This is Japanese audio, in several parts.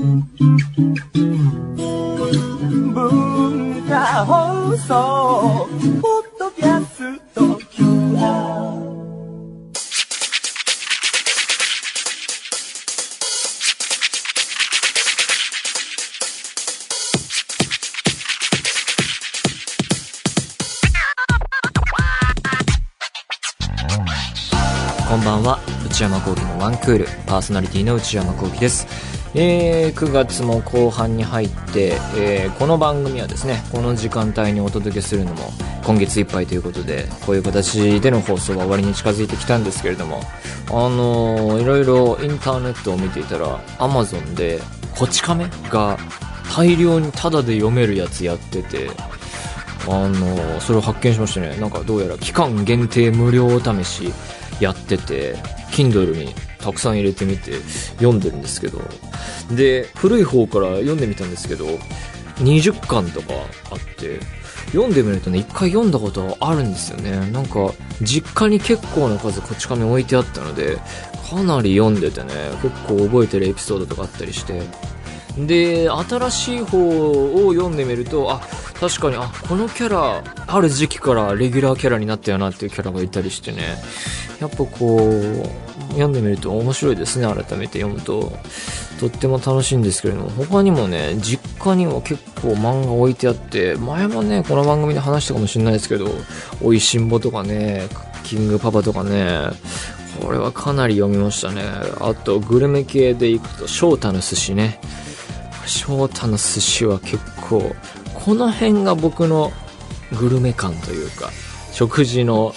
文化放送ポッドキャスト QR こんばんは。内山聖輝のワンクール。パーソナリティの内山聖輝です。えー、9月も後半に入って、えーこの番組はですねこの時間帯にお届けするのも今月いっぱいということでこういう形での放送が終わりに近づいてきたんですけれどもあのーいろいろインターネットを見ていたら Amazon で「こち亀」が大量にタダで読めるやつやっててあのそれを発見しましたねなんかどうやら期間限定無料お試しやってて Kindle にたくさん入れてみて読んでるんですけど。で古い方から読んでみたんですけど20巻とかあって読んでみるとね一回読んだことあるんですよね。なんか実家に結構な数こち亀置いてあったのでかなり読んでてね結構覚えてるエピソードとかあったりして。で新しい方を読んでみるとあ確かにあこのキャラある時期からレギュラーキャラになったよなっていうキャラがいたりしてね。やっぱこう読んでみると面白いですね改めて読むと。とっても楽しいんですけれども他にもね実家にも結構漫画置いてあって前もねこの番組で話したかもしれないですけど「おいしんぼ」とかね「キングパパ」とかねこれはかなり読みましたね。あとグルメ系でいくと翔太の寿司ね。翔太の寿司は結構この辺が僕のグルメ感というか。食事の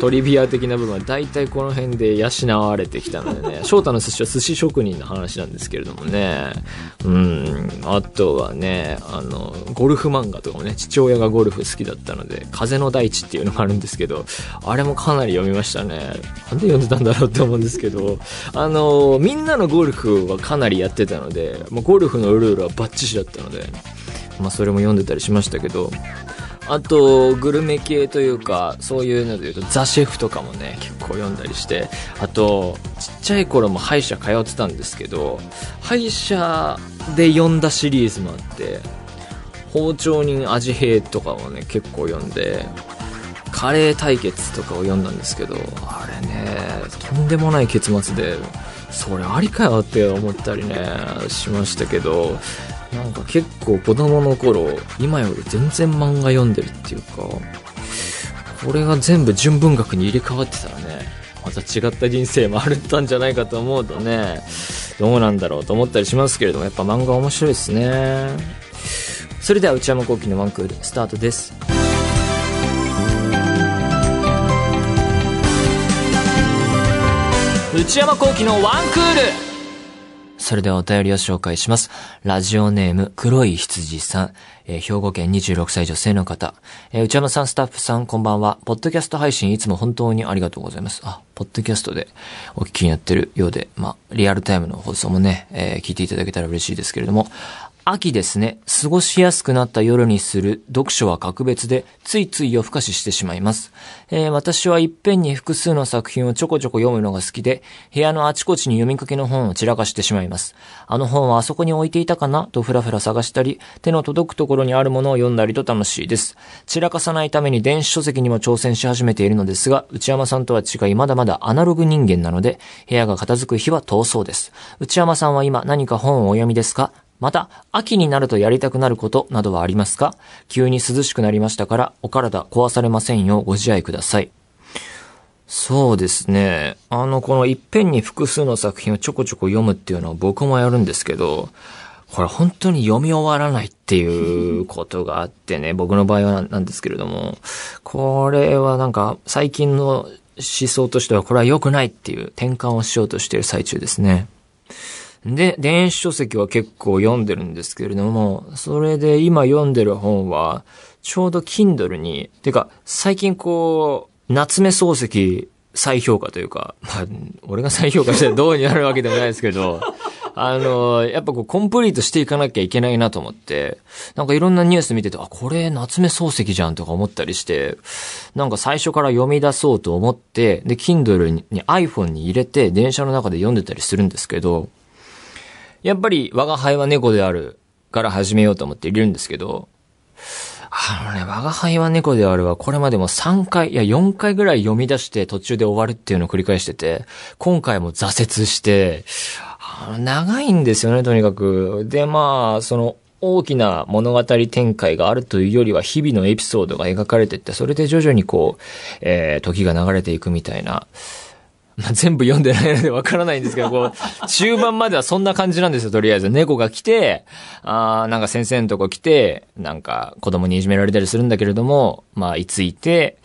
トリビア的な部分は大体この辺で養われてきたのでね。翔太の寿司は寿司職人の話なんですけれどもね。うん。あとはねあのゴルフ漫画とかもね父親がゴルフ好きだったので「風の大地」っていうのがあるんですけどあれもかなり読みましたね。なんで読んでたんだろうって思うんですけど。あのみんなのゴルフはかなりやってたのでもうゴルフのルールはバッチシだったのでまあそれも読んでたりしましたけどあと、グルメ系というか、そういうので言うと、ザ・シェフとかもね、結構読んだりして、あと、ちっちゃい頃も歯医者通ってたんですけど、歯医者で読んだシリーズもあって、包丁人味兵とかもね、結構読んで、カレー対決とかを読んだんですけど、あれね、とんでもない結末で、それありかよって思ったりね、しましたけど、なんか結構子供の頃、今より全然漫画読んでるっていうか、これが全部純文学に入れ替わってたらね、また違った人生もあるったんじゃないかと思うとね、どうなんだろうと思ったりしますけれども、やっぱ漫画面白いですね。それでは内山聖輝のワンクール、スタートです。内山聖輝のワンクールそれではお便りを紹介します。ラジオネーム、黒い羊さん。えー兵庫県26歳女性の方。えー内山さん、スタッフさん、こんばんは。ポッドキャスト配信いつも本当にありがとうございます。あ、ポッドキャストでお聞きになってるようで、まあ、リアルタイムの放送もね、えー聞いていただけたら嬉しいですけれども、秋ですね。過ごしやすくなった夜にする読書は格別で、ついつい夜更かししてしまいます。えー私はいっぺんに複数の作品をちょこちょこ読むのが好きで、部屋のあちこちに読みかけの本を散らかしてしまいます。あの本はあそこに置いていたかなとふらふら探したり、手の届くところにあるものを読んだりと楽しいです。散らかさないために電子書籍にも挑戦し始めているのですが、内山さんとは違いまだまだアナログ人間なので、部屋が片付く日は遠そうです。内山さんは今何か本をお読みですか？また、秋になるとやりたくなることなどはありますか？急に涼しくなりましたから、お体壊されませんようご自愛ください。そうですね。あの、このいっぺんに複数の作品をちょこちょこ読むっていうのは僕もやるんですけど、これ本当に読み終わらないっていうことがあってね、僕の場合はなんですけれども、これはなんか最近の思想としてはこれは良くないっていう転換をしようとしている最中ですね。で、電子書籍は結構読んでるんですけれども、それで今読んでる本は、ちょうど Kindle に、てか、最近こう、夏目漱石再評価というか、まあ、俺が再評価してどうになるわけでもないですけど、あの、やっぱこう、コンプリートしていかなきゃいけないなと思って、なんかいろんなニュース見てて、あ、これ夏目漱石じゃんとか思ったりして、なんか最初から読み出そうと思って、で、Kindle に iPhone に入れて、電車の中で読んでたりするんですけど、やっぱり我が輩は猫であるから始めようと思っているんですけど、あのね、我が輩は猫であるはこれまでも3回、いや4回ぐらい読み出して途中で終わるっていうのを繰り返してて、今回も挫折して、長いんですよね、とにかく。で、まあ、その、大きな物語展開があるというよりは日々のエピソードが描かれてって、それで徐々にこう、えー、時が流れていくみたいな。まあ、全部読んでないのでわからないんですけど、こう、中盤まではそんな感じなんですよ、とりあえず。猫が来て、あーなんか先生のとこ来て、なんか子供にいじめられたりするんだけれども、まあ、いついて、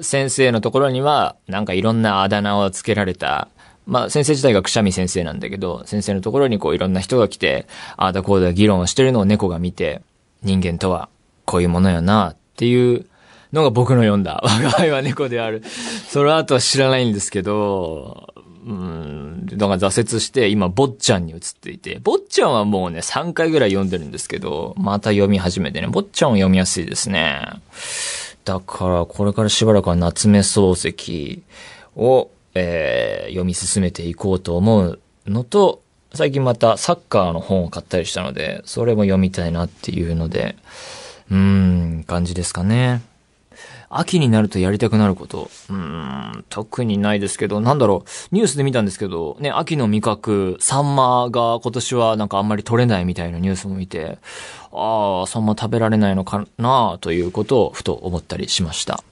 先生のところには、なんかいろんなあだ名をつけられた、まあ先生自体がくしゃみ先生なんだけど、先生のところにこういろんな人が来て、ああだこうだ議論をしてるのを猫が見て、人間とはこういうものよなっていうのが僕の読んだ、我が輩は猫である。その後は知らないんですけど、うん、だから挫折して、今、坊ちゃんに移っていて、坊ちゃんはもうね、3回ぐらい読んでるんですけど、また読み始めてね、坊ちゃんは読みやすいですね。だから、これからしばらくは夏目漱石を、えー、読み進めていこうと思うのと、最近またサッカーの本を買ったりしたので、それも読みたいなっていうので、うーん、感じですかね。秋になるとやりたくなること。うーん、特にないですけど、なんだろう、ニュースで見たんですけど、ね、秋の味覚、サンマが今年はなんかあんまり取れないみたいなニュースも見て、ああ、サンマ食べられないのかなということをふと思ったりしました。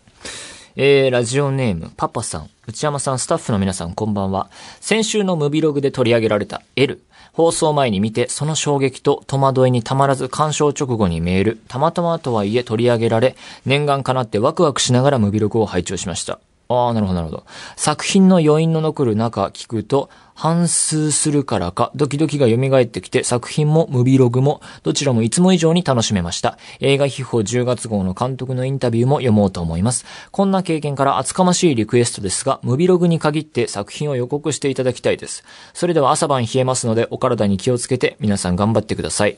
えー、ラジオネーム、パパさん、内山さん、スタッフの皆さん、こんばんは。先週のムビログで取り上げられた L。放送前に見て、その衝撃と戸惑いにたまらず鑑賞直後にメール。たまたまとはいえ取り上げられ、念願かなってワクワクしながら無ビログを拝聴しました。ああ、なるほど、なるほど。作品の余韻の残る中聞くと、反数するからか、ドキドキが蘇ってきて、作品もムビログも、どちらもいつも以上に楽しめました。映画秘宝10月号の監督のインタビューも読もうと思います。こんな経験から厚かましいリクエストですが、ムビログに限って作品を予告していただきたいです。それでは朝晩冷えますので、お体に気をつけて、皆さん頑張ってください。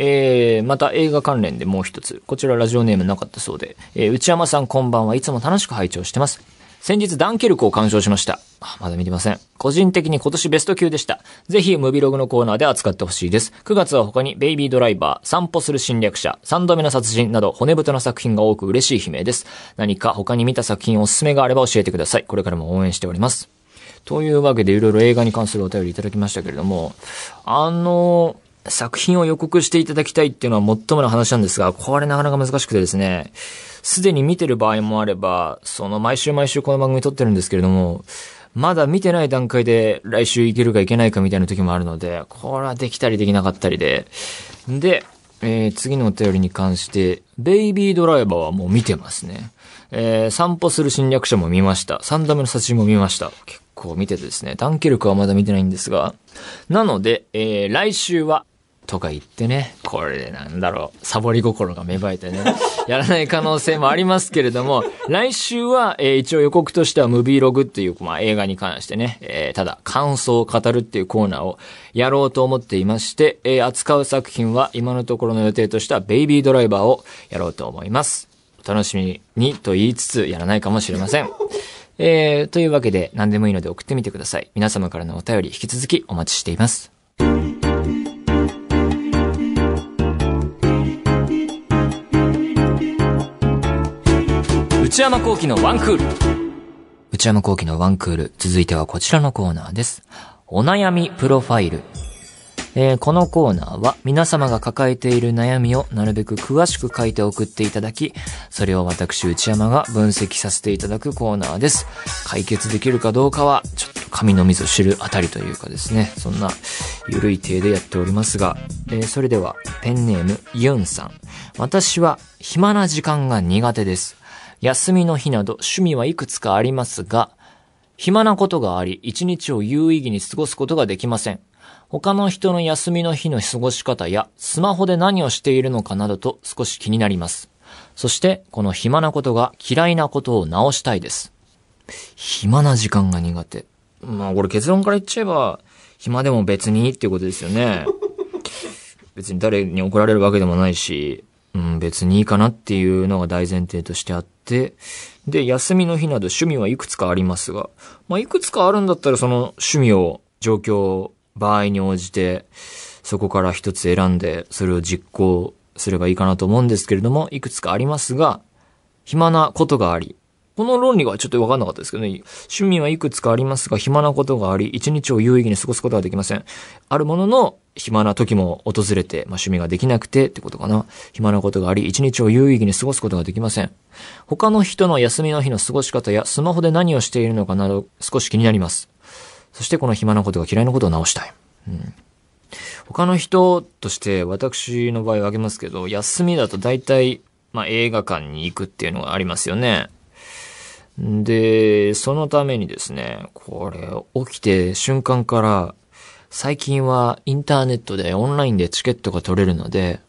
えー、また映画関連でもう一つ。こちらラジオネームなかったそうで。えー、内山さんこんばんはいつも楽しく拝聴してます。先日ダンケルクを鑑賞しました。まだ見てません。個人的に今年ベスト級でした。ぜひムビログのコーナーで扱ってほしいです。9月は他にベイビードライバー、散歩する侵略者、3度目の殺人など骨太な作品が多く嬉しい悲鳴です。何か他に見た作品おすすめがあれば教えてください。これからも応援しております。というわけでいろいろ映画に関するお便りいただきましたけれども、あの、作品を予告していただきたいっていうのは最もの話なんですが、これなかなか難しくてですね、すでに見てる場合もあれば、その毎週毎週この番組撮ってるんですけれども、まだ見てない段階で来週行けるか行けないかみたいな時もあるので、これはできたりできなかったりで。で、えー、次のお便りに関して、ベイビードライバーはもう見てますね。えー、散歩する侵略者も見ました。三度目の殺人も見ました。結構見ててですね。ダンケルクはまだ見てないんですが。なので、えー、来週は、とか言ってね、これでなんだろう、サボり心が芽生えてね、やらない可能性もありますけれども、来週は、えー一応予告としてはムビーログっていう、まあ、映画に関してね、えーただ感想を語るっていうコーナーをやろうと思っていまして、えー扱う作品は今のところの予定としてはベイビードライバーをやろうと思います。お楽しみにと言いつつやらないかもしれません。えー、というわけで何でもいいので送ってみてください。皆様からのお便り引き続きお待ちしています。内山幸喜のワンクール。内山幸喜のワンクール。続いてはこちらのコーナーです。お悩みプロファイル。えーこのコーナーは皆様が抱えている悩みをなるべく詳しく書いて送っていただき、それを私内山が分析させていただくコーナーです。解決できるかどうかは、ちょっと神の水を知るあたりというかですね、そんな緩い体でやっておりますが、えーそれではペンネームユンさん。私は暇な時間が苦手です。休みの日など趣味はいくつかありますが、暇なことがあり、一日を有意義に過ごすことができません。他の人の休みの日の過ごし方や、スマホで何をしているのかなどと少し気になります。そして、この暇なことが嫌いなことを直したいです。暇な時間が苦手。まあ、これ結論から言っちゃえば、暇でも別にいいっていうことですよね。別に誰に怒られるわけでもないし、うん、別にいいかなっていうのが大前提としてあって、で、休みの日など趣味はいくつかありますが、まあ、いくつかあるんだったらその趣味を状況場合に応じて、そこから一つ選んで、それを実行すればいいかなと思うんですけれども、いくつかありますが、暇なことがあり、この論理はちょっと分かんなかったですけどね。趣味はいくつかありますが、暇なことがあり、一日を有意義に過ごすことはできません。あるものの、暇な時も訪れて、まあ、趣味ができなくてってことかな。暇なことがあり、一日を有意義に過ごすことができません。他の人の休みの日の過ごし方や、スマホで何をしているのかなど、少し気になります。そしてこの暇なことが嫌いなことを直したい。うん。他の人として私の場合は挙げますけど、休みだと大体、まあ、映画館に行くっていうのがありますよね。で、そのためにですね、これ、起きて瞬間から、最近はインターネットでオンラインでチケットが取れるので、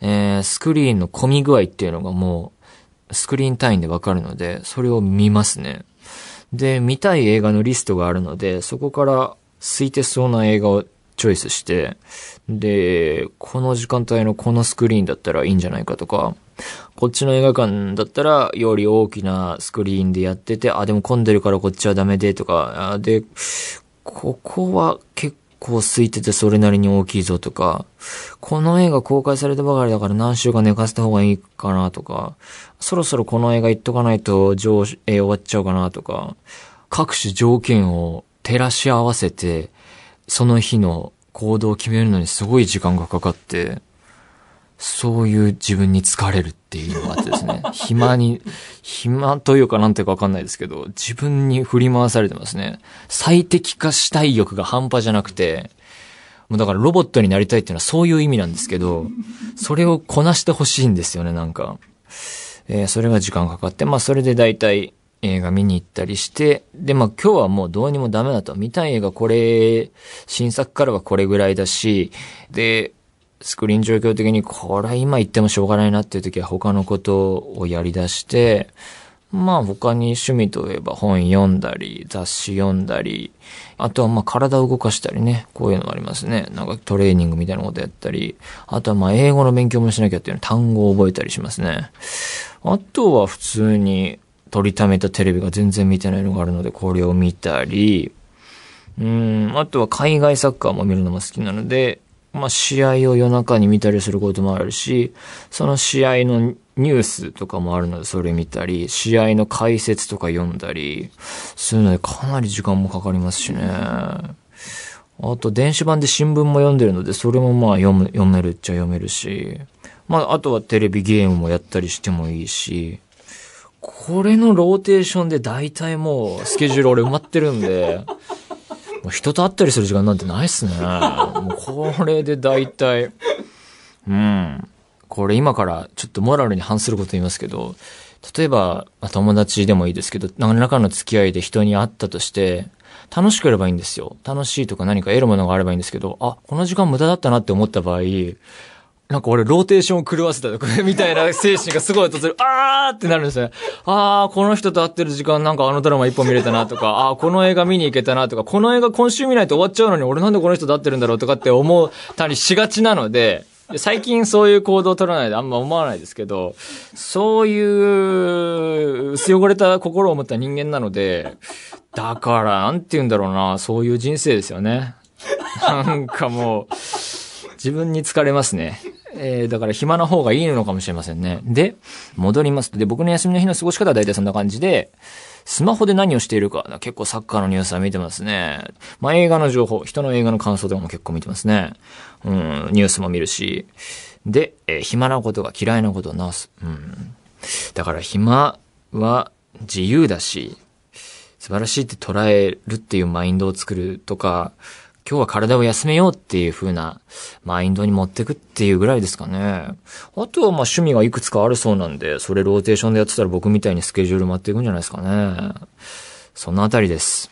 えー、スクリーンの混み具合っていうのがもう、スクリーン単位でわかるので、それを見ますね。で、見たい映画のリストがあるので、そこから空いてそうな映画をチョイスして、で、この時間帯のこのスクリーンだったらいいんじゃないかとか、こっちの映画館だったら、より大きなスクリーンでやってて、あ、でも混んでるからこっちはダメで、とか、で、ここは結構空いててそれなりに大きいぞとか、この映画公開されたばかりだから何週間寝かせた方がいいかなとか、そろそろこの映画行っとかないと上映終わっちゃうかなとか、各種条件を照らし合わせて、その日の行動を決めるのにすごい時間がかかって、そういう自分に疲れるっていうのがあってですね、暇に、暇というかなんていうかわかんないですけど、自分に振り回されてますね。最適化したい欲が半端じゃなくて、もうだからロボットになりたいっていうのはそういう意味なんですけど、それをこなしてほしいんですよね、なんか。えー、それが時間かかって、まあそれで大体映画見に行ったりして、で、まあ今日はもうどうにもダメだと。見たい映画これ、新作からはこれぐらいだし、で、スクリーン状況的にこれ今言ってもしょうがないなっていう時は他のことをやり出して、まあ他に趣味といえば本読んだり、雑誌読んだり、あとはまあ体を動かしたりね、こういうのありますね。なんかトレーニングみたいなことやったり、あとはまあ英語の勉強もしなきゃっていう単語を覚えたりしますね。あとは普通に撮りためたテレビが全然見てないのがあるので、これを見たり、うん、あとは海外サッカーも見るのも好きなので、まあ、試合を夜中に見たりすることもあるし、その試合のニュースとかもあるので、それ見たり、試合の解説とか読んだり、そういうのでかなり時間もかかりますしね。あと、電子版で新聞も読んでるので、それもまあ読む、読めるっちゃ読めるし、まあ、あとはテレビゲームもやったりしてもいいし、これのローテーションで大体もうスケジュール俺埋まってるんで、もう人と会ったりする時間なんてないっすね。もうこれで大体、うん。これ今からちょっとモラルに反すること言いますけど、例えば、まあ、友達でもいいですけど、何らかの付き合いで人に会ったとして、楽しければいいんですよ。楽しいとか何か得るものがあればいいんですけど、あ、この時間無駄だったなって思った場合、なんか俺ローテーションを狂わせたこれみたいな精神がすごい訪れる。あーってなるんですよ。あー、この人と会ってる時間なんかあのドラマ一本見れたなとか、あー、この映画見に行けたなとか、この映画今週見ないと終わっちゃうのに俺なんでこの人と会ってるんだろうとかって思ったりしがちなので、最近そういう行動を取らないであんま思わないですけど、そういう薄汚れた心を持った人間なので、だから、なんて言うんだろうな、そういう人生ですよね。なんかもう、自分に疲れますね。えー、だから暇な方がいいのかもしれませんね。で、戻りますと。で、僕の休みの日の過ごし方は大体そんな感じで、スマホで何をしているか、結構サッカーのニュースは見てますね。まあ、映画の情報、人の映画の感想とかも結構見てますね。うん、ニュースも見るし。で、えー、暇なことが嫌いなことを直す。うん。だから暇は自由だし、素晴らしいって捉えるっていうマインドを作るとか、今日は体を休めようっていう風なマインドに持ってくっていうぐらいですかね。あとはまあ趣味がいくつかあるそうなんで、それローテーションでやってたら僕みたいにスケジュール待っていくんじゃないですかね。そのあたりです。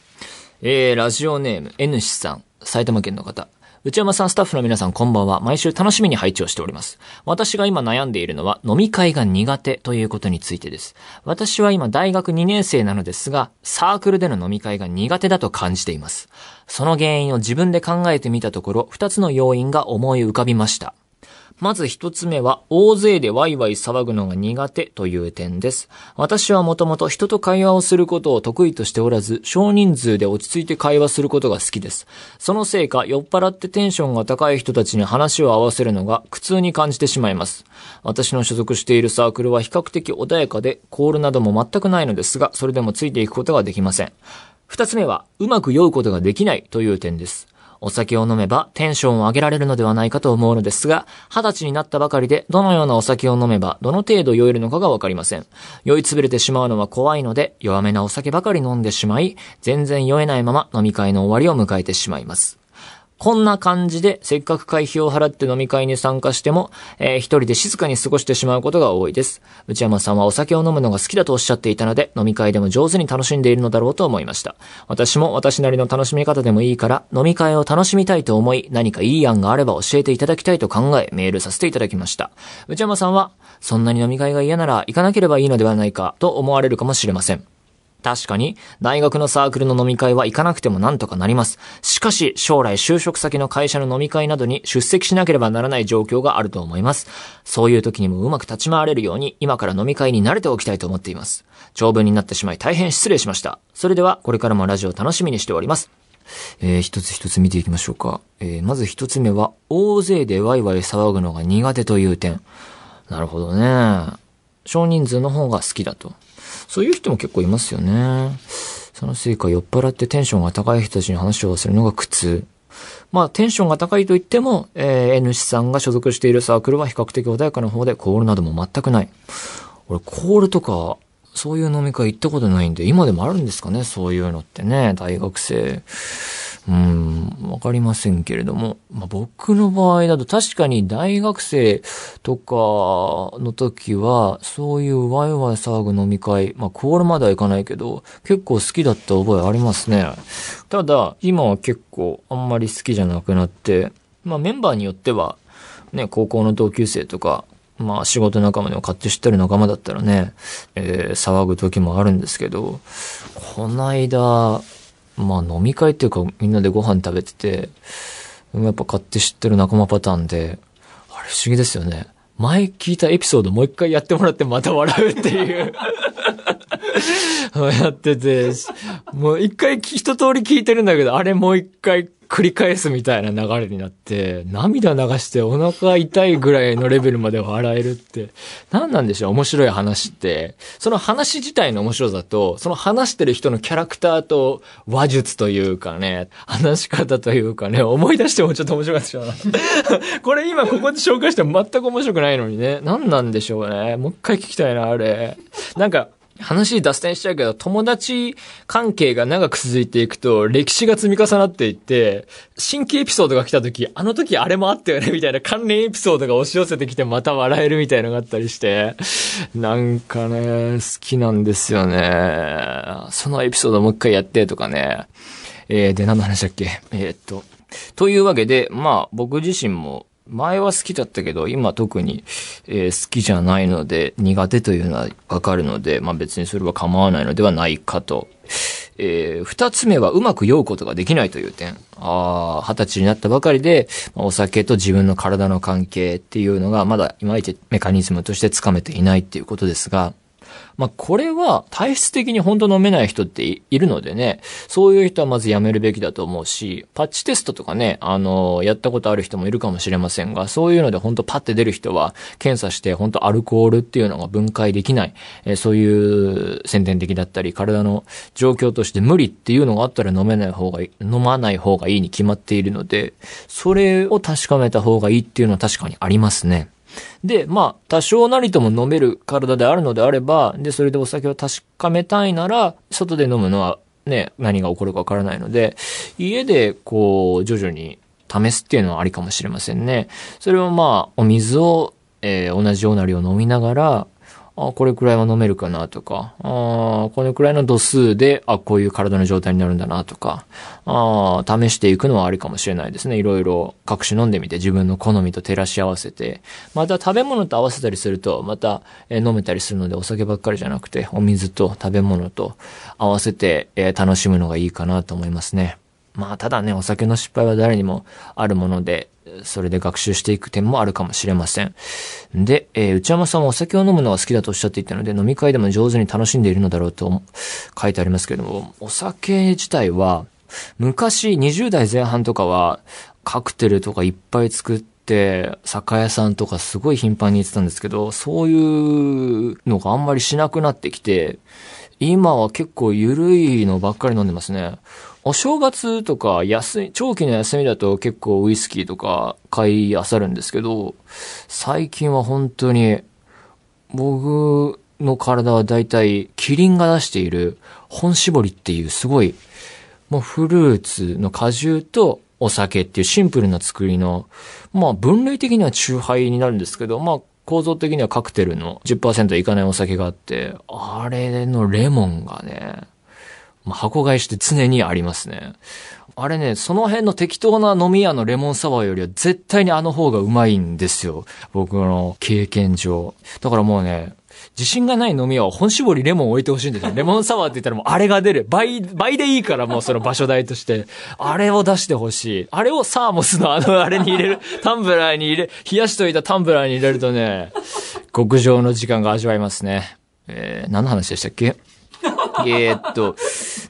えー、ラジオネーム、N 氏さん、埼玉県の方。内山さん、スタッフの皆さん、こんばんは。毎週楽しみに配置をしております。私が今悩んでいるのは、飲み会が苦手ということについてです。私は今、大学2年生なのですが、サークルでの飲み会が苦手だと感じています。その原因を自分で考えてみたところ、2つの要因が思い浮かびました。まず一つ目は、大勢でワイワイ騒ぐのが苦手という点です。私はもともと人と会話をすることを得意としておらず、少人数で落ち着いて会話することが好きです。そのせいか、酔っ払ってテンションが高い人たちに話を合わせるのが苦痛に感じてしまいます。私の所属しているサークルは比較的穏やかで、コールなども全くないのですが、それでもついていくことができません。二つ目は、うまく酔うことができないという点です。お酒を飲めばテンションを上げられるのではないかと思うのですが、二十歳になったばかりでどのようなお酒を飲めばどの程度酔えるのかがわかりません。酔いつぶれてしまうのは怖いので、弱めなお酒ばかり飲んでしまい、全然酔えないまま飲み会の終わりを迎えてしまいます。こんな感じで、せっかく会費を払って飲み会に参加しても、えー一人で静かに過ごしてしまうことが多いです。内山さんはお酒を飲むのが好きだとおっしゃっていたので、飲み会でも上手に楽しんでいるのだろうと思いました。私も私なりの楽しみ方でもいいから、飲み会を楽しみたいと思い、何かいい案があれば教えていただきたいと考え、メールさせていただきました。内山さんは、そんなに飲み会が嫌なら行かなければいいのではないか、と思われるかもしれません。確かに、大学のサークルの飲み会は行かなくてもなんとかなります。しかし、将来就職先の会社の飲み会などに出席しなければならない状況があると思います。そういう時にもうまく立ち回れるように、今から飲み会に慣れておきたいと思っています。長文になってしまい大変失礼しました。それでは、これからもラジオ楽しみにしております。えー一つ一つ見ていきましょうか。えーまず一つ目は、大勢でワイワイ騒ぐのが苦手という点。なるほどね。少人数の方が好きだと。そういう人も結構いますよね。そのせいか酔っ払ってテンションが高い人たちに話をするのが苦痛。まあ、テンションが高いと言っても、えー、N 氏さんが所属しているサークルは比較的穏やかな方で、コールなども全くない。俺、コールとか、そういう飲み会行ったことないんで、今でもあるんですかね、そういうのってね、大学生。うん、わかりませんけれども。まあ、僕の場合だと確かに大学生とかの時は、そういうワイワイ騒ぐ飲み会、まあ、コールまでは行かないけど、結構好きだった覚えありますね。ただ、今は結構あんまり好きじゃなくなって、まあ、メンバーによっては、ね、高校の同級生とか、まあ仕事仲間でも勝手知ってる仲間だったらね、えー騒ぐ時もあるんですけど、こないだ、まあ飲み会っていうかみんなでご飯食べてて、やっぱ買って知ってる仲間パターンで、あれ不思議ですよね。前聞いたエピソードもう一回やってもらってまた笑うっていう。やってて、もう一回一通り聞いてるんだけど、あれもう一回繰り返すみたいな流れになって、涙流してお腹痛いぐらいのレベルまで笑えるって、何なんでしょう面白い話って。その話自体の面白さと、その話してる人のキャラクターと話術というかね、話し方というかね、思い出してもちょっと面白かったしな。これ今ここで紹介しても全く面白くないのにね、何なんでしょうね。もう一回聞きたいな、あれ。なんか、話脱線しちゃうけど、友達関係が長く続いていくと、歴史が積み重なっていって、新規エピソードが来た時、あの時あれもあったよね、みたいな関連エピソードが押し寄せてきて、また笑えるみたいなのがあったりして、なんかね、好きなんですよね。そのエピソードもう一回やって、とかね。えー、で、何の話だっけ？えーっと。というわけで、まあ、僕自身も、前は好きだったけど、今特に、えー好きじゃないので、苦手というのはわかるので、まあ別にそれは構わないのではないかと。えー二つ目はうまく酔うことができないという点。ああ、二十歳になったばかりで、お酒と自分の体の関係っていうのが、まだいまいちメカニズムとしてつかめていないっていうことですが、まあ、これは体質的に本当飲めない人っているのでね、そういう人はまずやめるべきだと思うし、パッチテストとかね、あの、やったことある人もいるかもしれませんが、そういうので本当パッて出る人は、検査して本当アルコールっていうのが分解できない、えーそういう先天的だったり、体の状況として無理っていうのがあったら飲めない方がいい、飲まない方がいいに決まっているので、それを確かめた方がいいっていうのは確かにありますね。で、まあ、多少なりとも飲める体であるのであれば、で、それでお酒を確かめたいなら、外で飲むのはね、何が起こるかわからないので、家でこう、徐々に試すっていうのはありかもしれませんね。それはまあ、お水を、えー同じような量飲みながら、あこれくらいは飲めるかなとか、あこれくらいの度数で、あ、こういう体の状態になるんだなとか、あ試していくのはありかもしれないですね。いろいろ各種飲んでみて自分の好みと照らし合わせて、また食べ物と合わせたりすると、また、え飲めたりするのでお酒ばっかりじゃなくて、お水と食べ物と合わせて、え楽しむのがいいかなと思いますね。まあ、ただね、お酒の失敗は誰にもあるもので、それで学習していく点もあるかもしれません。で、えー、内山さんはお酒を飲むのが好きだとおっしゃっていたので、飲み会でも上手に楽しんでいるのだろうと書いてありますけども、お酒自体は、昔20代前半とかは、カクテルとかいっぱい作って、酒屋さんとかすごい頻繁に行ってたんですけど、そういうのがあんまりしなくなってきて、今は結構緩いのばっかり飲んでますね。お正月とか休み、長期の休みだと結構ウイスキーとか買い漁るんですけど、最近は本当に僕の体はだいたいキリンが出している本搾りっていうすごいもうフルーツの果汁とお酒っていうシンプルな作りの、まあ分類的にはチューハイになるんですけど、まあ構造的にはカクテルの10%いかないお酒があって、あれのレモンがね、まあ、箱買いして常にありますね。あれね、その辺の適当な飲み屋のレモンサワーよりは絶対にあの方がうまいんですよ。僕の経験上。だからもうね、自信がない飲み屋は本搾りレモン置いてほしいんですよ。レモンサワーって言ったらもうあれが出る。倍、倍でいいからもうその場所代として。あれを出してほしい。あれをサーモスのあのあれに入れる。タンブラーに入れ、冷やしといたタンブラーに入れるとね、極上の時間が味わえますね。えー、何の話でしたっけ？えっと、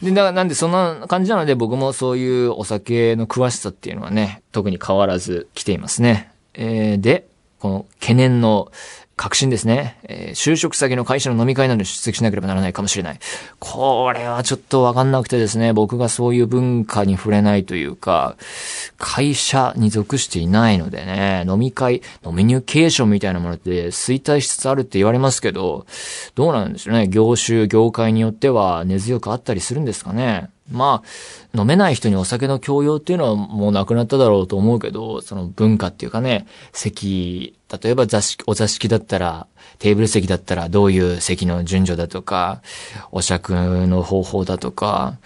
で、だから、なんでそんな感じなので僕もそういうお酒の詳しさっていうのはね、特に変わらず来ていますね。えー、で、この懸念の確信ですね。えー、就職先の会社の飲み会などに出席しなければならないかもしれない。これはちょっとわかんなくてですね、僕がそういう文化に触れないというか、会社に属していないのでね、飲み会、飲みニューケーションみたいなものって衰退しつつあるって言われますけど、どうなんでしょうね。業種、業界によっては根強くあったりするんですかね。まあ、飲めない人にお酒の強要っていうのはもうなくなっただろうと思うけど、その文化っていうかね、席、例えば座敷、お座敷だったら、テーブル席だったらどういう席の順序だとか、お酌の方法だとか、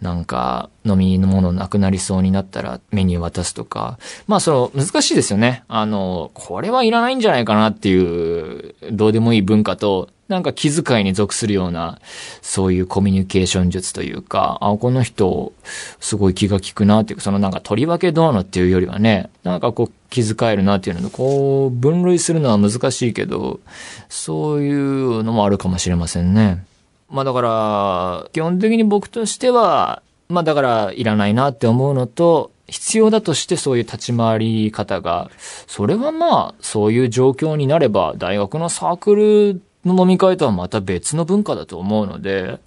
なんか飲み物なくなりそうになったらメニュー渡すとか、まあその難しいですよね。あの、これはいらないんじゃないかなっていう、どうでもいい文化と、なんか気遣いに属するような、そういうコミュニケーション術というか、あ、この人、すごい気が利くなっていうか、そのなんか取り分けどうのっていうよりはね、なんかこう気遣えるなっていうので、こう、分類するのは難しいけど、そういうのもあるかもしれませんね。まあだから、基本的に僕としては、まあだから、いらないなって思うのと、必要だとしてそういう立ち回り方が、それはまあ、そういう状況になれば、大学のサークルの飲み会とはまた別の文化だと思うので、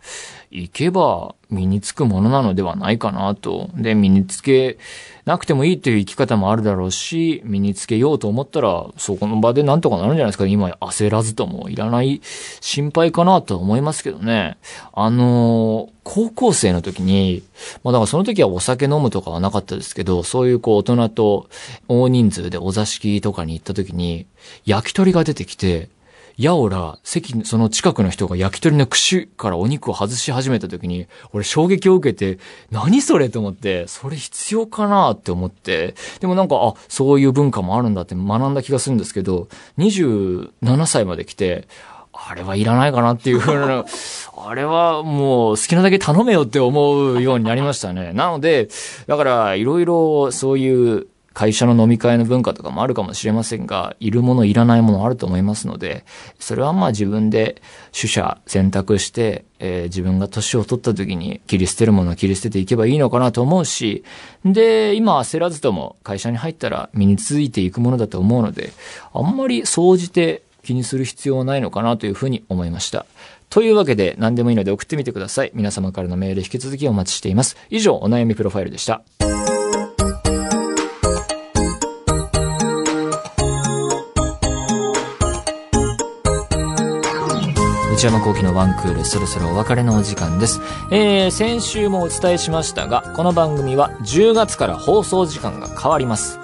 行けば身につくものなのではないかなと。で、身につけなくてもいいという生き方もあるだろうし、身につけようと思ったら、そこの場でなんとかなるんじゃないですか。今焦らずともいらない心配かなと思いますけどね。あの、高校生の時に、まあだからその時はお酒飲むとかはなかったですけど、そういうこう大人と大人数でお座敷とかに行った時に、焼き鳥が出てきて、やおら、席、その近くの人が焼き鳥の串からお肉を外し始めた時に、俺衝撃を受けて、何それと思って、それ必要かなって思って、でもなんか、あ、そういう文化もあるんだって学んだ気がするんですけど、27歳まで来て、あれはいらないかなっていうふうな、あれはもう好きなだけ頼めよって思うようになりましたね。なので、だからいろいろそういう会社の飲み会の文化とかもあるかもしれませんが、いるものいらないものあると思いますので、それはまあ自分で取捨選択して、えー、自分が年を取った時に切り捨てるものは切り捨てていけばいいのかなと思うし、で、今焦らずとも会社に入ったら身についていくものだと思うので、あんまり総じて気にする必要はないのかなというふうに思いました。というわけで何でもいいので送ってみてください。皆様からのメール引き続きお待ちしています。以上、お悩みプロファイルでした。山幸喜のワンクール、そろそろお別れのお時間です。えー、先週もお伝えしましたが、この番組は10月から放送時間が変わります。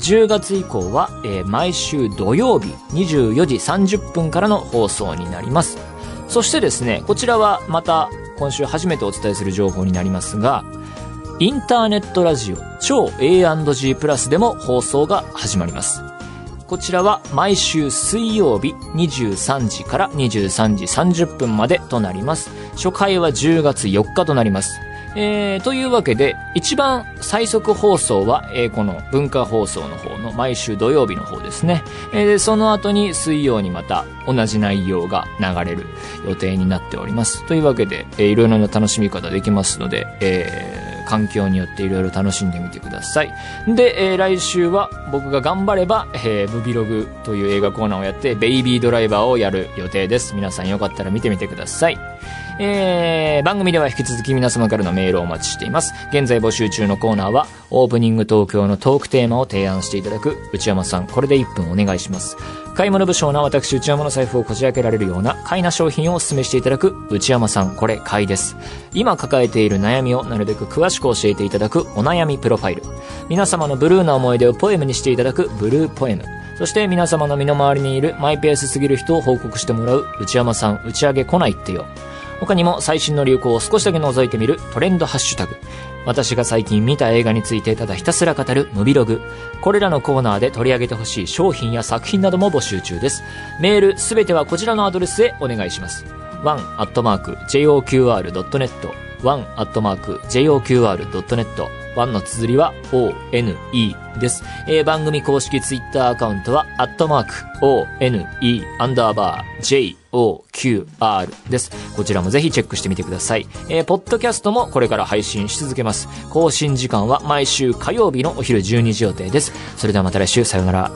10月以降は、えー、毎週土曜日24時30分からの放送になります。そしてですね、こちらはまた今週初めてお伝えする情報になりますが、インターネットラジオ超 A&G プラスでも放送が始まります。こちらは毎週水曜日23時から23時30分までとなります。初回は10月4日となります。えー、というわけで、一番最速放送は、えー、この文化放送の方の毎週土曜日の方ですね。えー、その後に水曜にまた同じ内容が流れる予定になっております。というわけで、えー、いろいろな楽しみ方できますので、えー、環境によっていろいろ楽しんでみてください。で、えー、来週は僕が頑張れば、えー、ムビログという映画コーナーをやって、ベイビードライバーをやる予定です。皆さんよかったら見てみてください。えー、番組では引き続き皆様からのメールをお待ちしています。現在募集中のコーナーは、オープニング東京のトークテーマを提案していただく内山さん、これで1分お願いします。買い物不詳な私内山の財布をこじ開けられるような買いな商品をお勧めしていただく内山さん、これ買いです。今抱えている悩みをなるべく詳しく教えていただくお悩みプロファイル。皆様のブルーな思い出をポエムにしていただくブルーポエム。そして皆様の身の回りにいるマイペースすぎる人を報告してもらう内山さん打ち上げ来ないってよ。他にも最新の流行を少しだけ覗いてみるトレンドハッシュタグ。私が最近見た映画についてただひたすら語るムビログ。これらのコーナーで取り上げてほしい商品や作品なども募集中です。メールすべてはこちらのアドレスへお願いします。one.joqr.net one.joqr.net 1の綴りは one です。えー、番組公式ツイッターアカウントは、アットマーク one アンダーバー joqr です。こちらもぜひチェックしてみてください。えー、ポッドキャストもこれから配信し続けます。更新時間は毎週火曜日のお昼12時予定です。それではまた来週、さよなら。